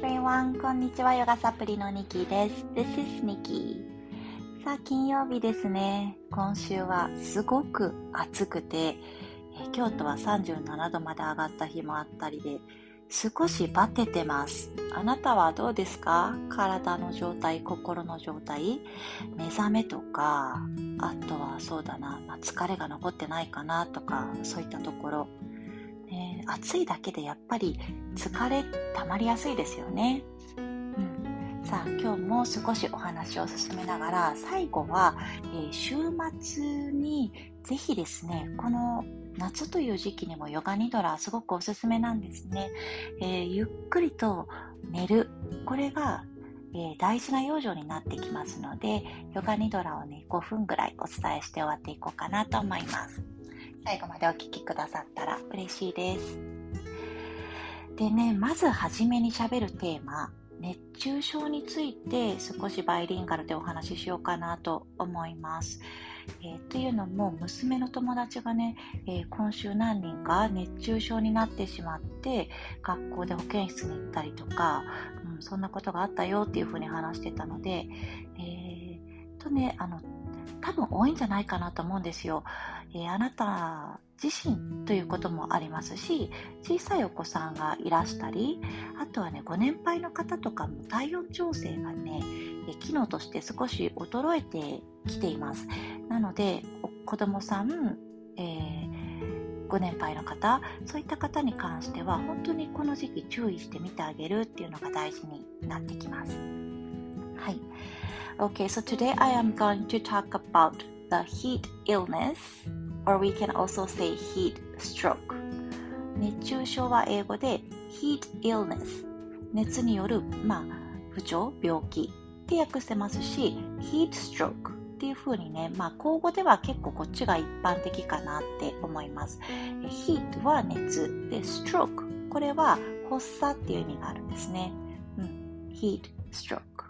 everyone! こんにちは、ヨガサプリのニキです。This is Niki. さあ、金曜日ですね。今週はすごく暑くて、え京都は37度まで上がった日もあったりで、少しバテてます。あなたはどうですか？体の状態、心の状態目覚めとか、あとはそうだな、まあ、疲れが残ってないかなとか、そういったところ。ね、暑いだけでやっぱり疲れ溜まりやすいですよね。うん、さあ今日も少しお話を進めながら最後は、えー、週末にぜひですねこの夏という時期にもヨガニドラすごくおすすめなんですね、えー、ゆっくりと寝る。これが、え、大事な養生になってきますのでヨガニドラをね5分ぐらいお伝えして終わっていこうかなと思います。最後までお聴きくださったら嬉しいですでねまずはじめにしゃべるテーマ熱中症について少しバイリンガルでお話ししようかなと思います。えー、というのも娘の友達がね、えー、今週何人か熱中症になってしまって学校で保健室に行ったりとか、うん、そんなことがあったよっていうふうに話してたので、えー、とねあの多分多いんじゃないかなと思うんですよ。えー、あなた自身ということもありますし小さいお子さんがいらしたりあとはねご年配の方とかも体温調整がね機能として少し衰えてきています。なので子供さん、えー、ご年配の方そういった方に関しては本当にこの時期注意してみてあげるっていうのが大事になってきます。はい。Okay, so today I am going to talk about the heat illness or we can also say heat stroke 熱中症は英語で heat illness 熱による、まあ、不調病気って訳してますし heat stroke っていう風にね、まあ、口語では結構こっちが一般的かなって思います。heat は熱で stroke これは発作っていう意味があるんですね。うん、heat stroke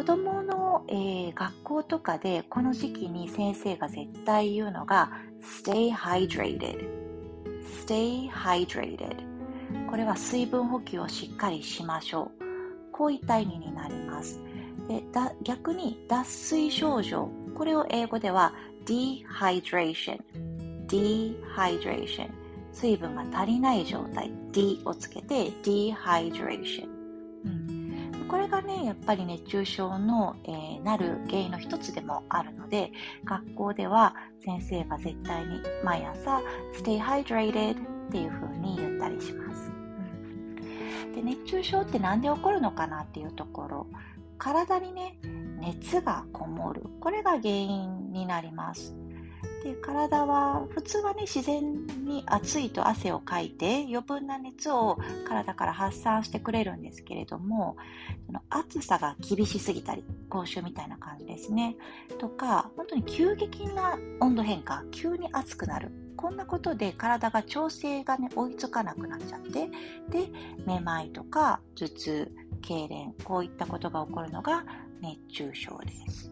子供の、えー、学校とかでこの時期に先生が絶対言うのが stay hydrated stay hydrated これは水分補給をしっかりしましょう。こういった意味になります。でだ逆に脱水症状。これを英語では dehydration dehydration 水分が足りない状態。D をつけて dehydration これがねやっぱり熱中症の、えー、なる原因の一つでもあるので学校では先生が絶対に毎朝 Stay hydrated っていう風に言ったりします、で熱中症って何で起こるのかなっていうところ。体にね熱がこもる。これが原因になります。で体は普通はね自然に暑いと汗をかいて余分な熱を体から発散してくれるんですけれどもその暑さが厳しすぎたり口臭みたいな感じですね。とか本当に急激な温度変化急に暑くなる。こんなことで体が調整がね追いつかなくなっちゃってでめまいとか頭痛痙攣こういったことが起こるのが熱中症です。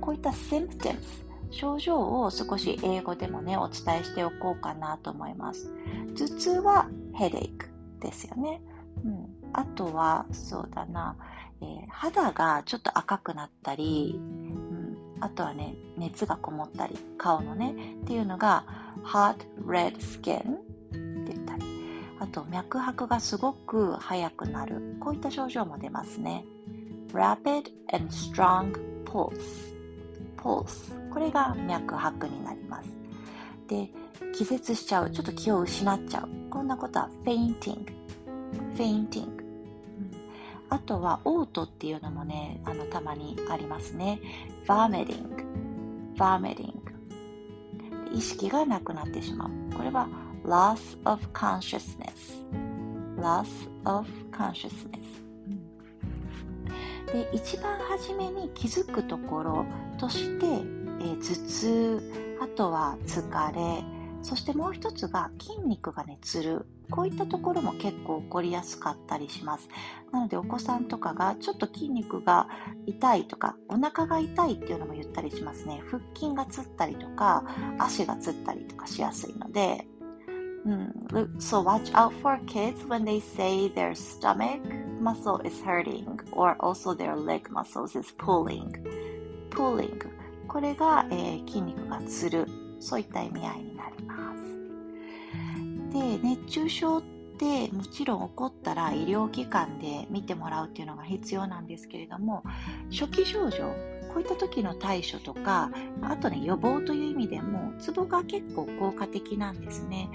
こういった symptoms 症状を少し英語でもね、お伝えしておこうかなと思います。頭痛はヘデイクですよね。うん。あとは、そうだな、えー、肌がちょっと赤くなったり、うん、あとはね、熱がこもったり、顔のね、っていうのが、hot red skin って言ったり、あと脈拍がすごく速くなる、こういった症状も出ますね。rapid and strong pulse pulse これが脈拍になります。で気絶しちゃう。ちょっと気を失っちゃう。こんなことは fainting fainting、うん、あとは嘔吐っていうのもねあのたまにありますね。vomiting vomiting 意識がなくなってしまう。これは loss of consciousness loss of consciousness で一番初めに気づくところとして、えー、頭痛あとは疲れそしてもう一つが筋肉がねつる。こういったところも結構起こりやすかったりします。なのでお子さんとかがちょっと筋肉が痛いとかお腹が痛いっていうのも言ったりしますね。腹筋がつったりとか足がつったりとかしやすいので、Mm, so watch out for kids when they say their stomach muscle is hurting or also their leg muscles is pulling. pulling. これが、えー、筋肉がつるそういった意味合いになります。で熱中症ってもちろん起こったら医療機関で見てもらうっていうのが必要なんですけれども初期症状こういった時の対処とかあとね予防という意味でもツボが結構効果的なんですね。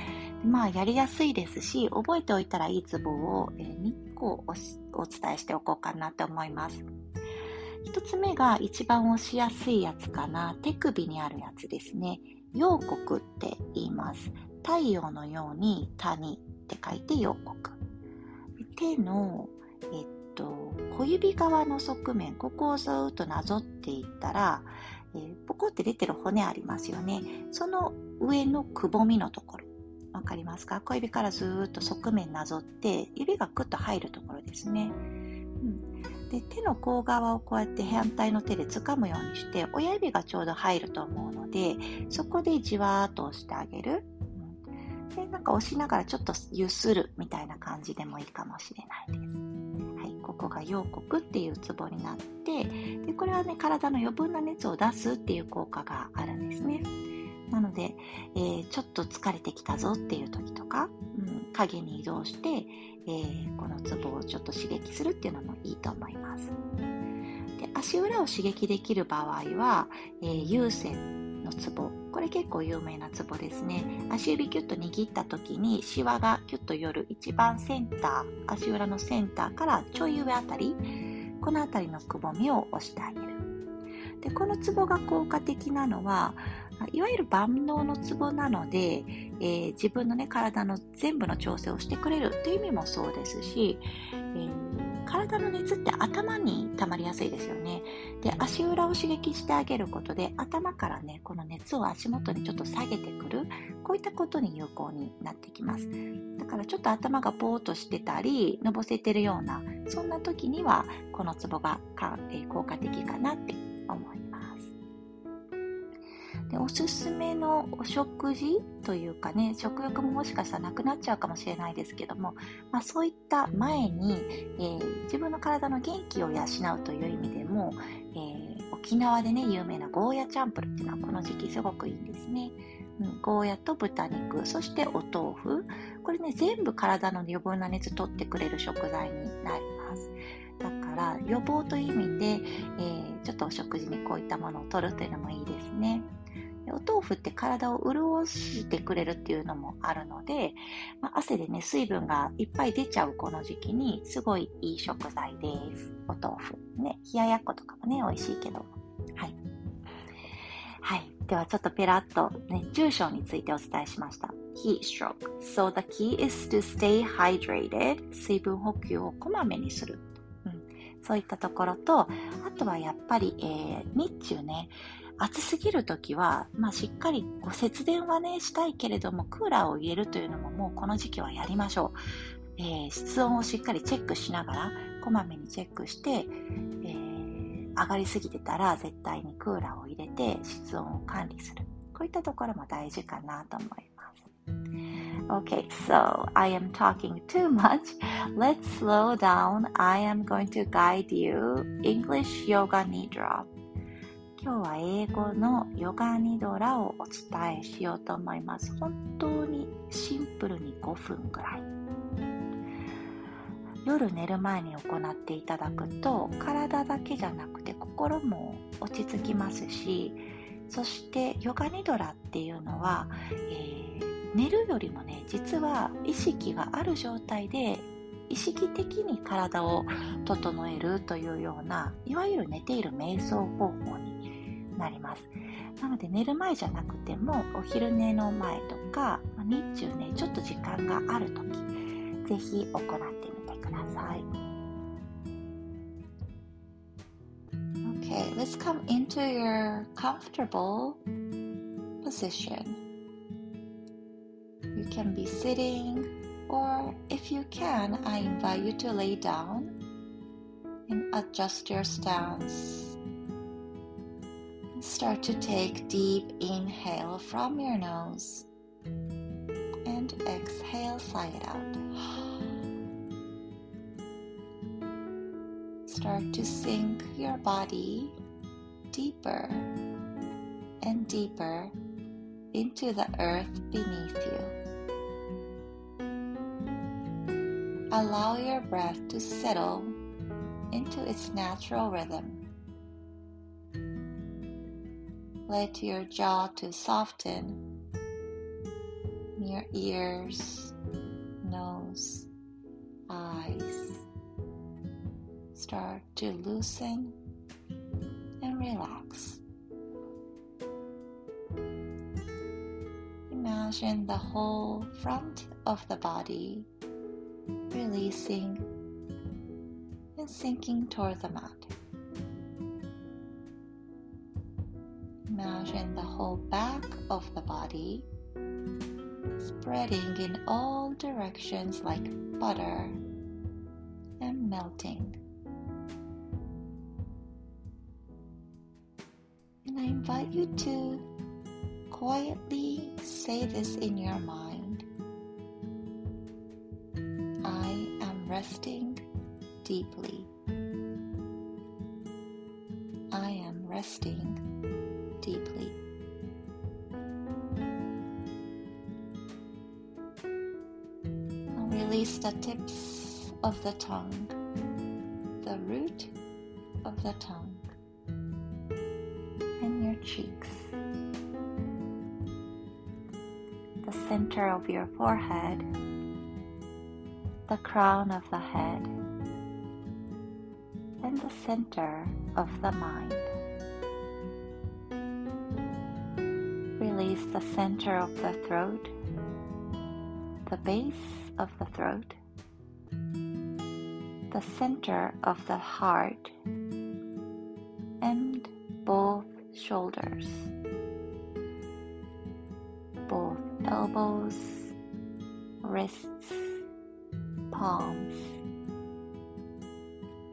まあやりやすいですし覚えておいたらいいツボを、2個お伝えしておこうかなと思います。1つ目が一番押しやすいやつかな。手首にあるやつですね。陽国って言います。太陽のように谷って書いて陽国手の、えっと、小指側の側面ここをずっとなぞっていったら、えー、ポコって出てる骨ありますよね。その上のくぼみのところ。わかりますか？小指からずっと側面なぞって指がクッと入るところですね、で手の甲側をこうやって反対の手で掴むようにして親指がちょうど入ると思うのでそこでじわーっと押してあげる、でなんか押しながらちょっとゆするみたいな感じでもいいかもしれないですはい、ここが陽国っていうツボになってでこれはね体の余分な熱を出すっていう効果があるんですね。なので、えー、ちょっと疲れてきたぞっていう時とか、うん、影に移動して、えー、このツボをちょっと刺激するっていうのもいいと思います。で足裏を刺激できる場合は、えー、有線のツボ。これ結構有名なツボですね。足指キュッと握った時にシワがキュッと寄る一番センター足裏のセンターからちょい上あたりこの辺りのくぼみを押してあげる。でこのツボが効果的なのはいわゆる万能のツボなので、えー、自分の、ね、体の全部の調整をしてくれるという意味もそうですし、えー、体の熱って頭に溜まりやすいですよね。で、足裏を刺激してあげることで、頭からね、この熱を足元にちょっと下げてくる、こういったことに有効になってきます。だからちょっと頭がぼーっとしてたり、のぼせてるような、そんな時には、このツボがか、えー、効果的かなって思います。でおすすめのお食事というかね食欲ももしかしたらなくなっちゃうかもしれないですけども、まあ、そういった前に、えー、自分の体の元気を養うという意味でも、えー、沖縄でね有名なゴーヤチャンプルっていうのはこの時期すごくいいんですね。うん、ゴーヤと豚肉そしてお豆腐。これね全部体の余分な熱取ってくれる食材になります。だから予防という意味で、えー、ちょっとお食事にこういったものを取るというのもいいですね。お豆腐って体を潤してくれるっていうのもあるので、まあ、汗でね、水分がいっぱい出ちゃうこの時期にすごいいい食材です。お豆腐。ね、冷ややっことかもね、美味しいけど。はい。はい。ではちょっとペラッと熱中症についてお伝えしました。Heat stroke. So the key is to stay hydrated. 水分補給をこまめにする。うん、そういったところと、あとはやっぱり、えー、日中ね、暑すぎる時は、まあ、しっかりご節電はね、したいけれども、クーラーを入れるというのももうこの時期はやりましょう。えー、室温をしっかりチェックしながら、こまめにチェックして、えー、上がりすぎてたら絶対にクーラーを入れて室温を管理する。こういったところも大事かなと思います。Okay, so I am talking too much. Let's slow down. I am going to guide you English Yoga Nidra. 今日は英語のヨガニドラをお伝えしようと思います。本当にシンプルに5分ぐらい。夜寝る前に行っていただくと体だけじゃなくて心も落ち着きますしそしてヨガニドラっていうのは、えー、寝るよりもね実は意識がある状態で意識的に体を整えるというようないわゆる寝ている瞑想方法なります。なので寝る前じゃなくてもお昼寝の前とか日中ねちょっと時間がある時ぜひ行ってみてください。Okay, let's come into your comfortable position. You can be sitting, or if you can, I invite you to lay down and adjust your stance Start to take deep inhale from your nose and exhale, sigh it out. Start to sink your body deeper and deeper into the earth beneath you. Allow your breath to settle into its natural rhythm. Let your jaw to soften, your ears, nose, eyes start to loosen and relax. Imagine the whole front of the body releasing and sinking toward the mat. Imagine the whole back of the body spreading in all directions like butter and melting. And I invite you to quietly say this in your mind I am resting deeply. I am resting deeply. Now release the tips of the tongue, the root of the tongue, and your cheeks, the center of your forehead, the crown of the head, and the center of the mind. Release the center of the throat, the base of the throat, the center of the heart, and both shoulders, both elbows, wrists, palms,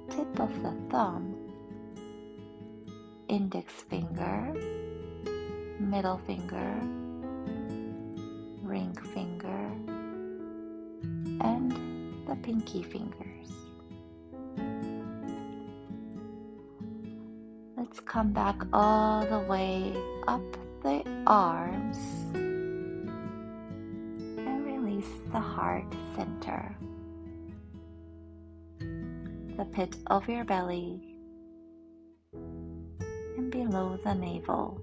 tip of the thumb, index finger, middle finger, ring finger, and the pinky fingers. Let's come back all the way up the arms and release the heart center, the pit of your belly, and below the navel.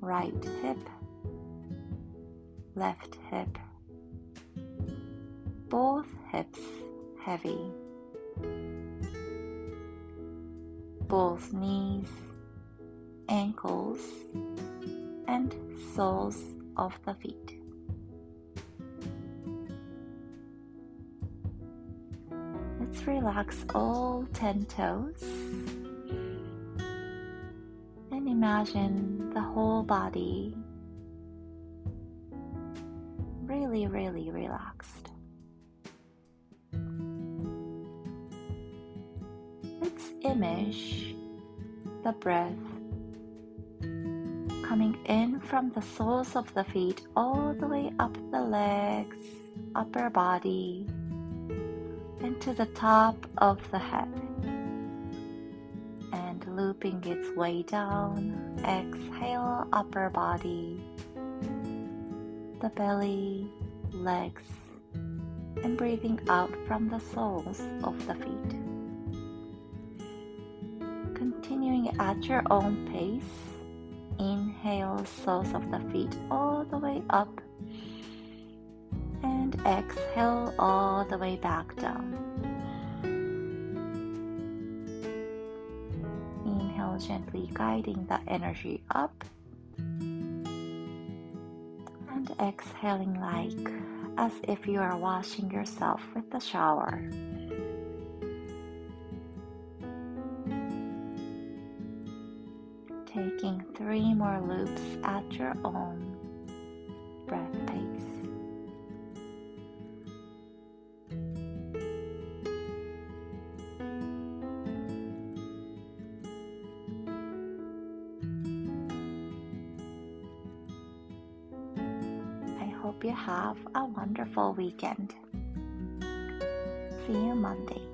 Right hip, left hip, both hips heavy, both knees, ankles, and soles of the feet. Let's relax all 10 toes imagine the whole body really, really relaxed. Let's image the breath coming in from the soles of the feet all the way up the legs, upper body, and to the top of the head looping its way down. Exhale, upper body, the belly, legs, and breathing out from the soles of the feet. Continuing at your own pace, inhale, soles of the feet all the way up, and exhale all the way back down. Gently guiding the energy up and exhaling like as if you are washing yourself with the shower. Taking three more loops at your own breath pace. Have a wonderful weekend. See you Monday.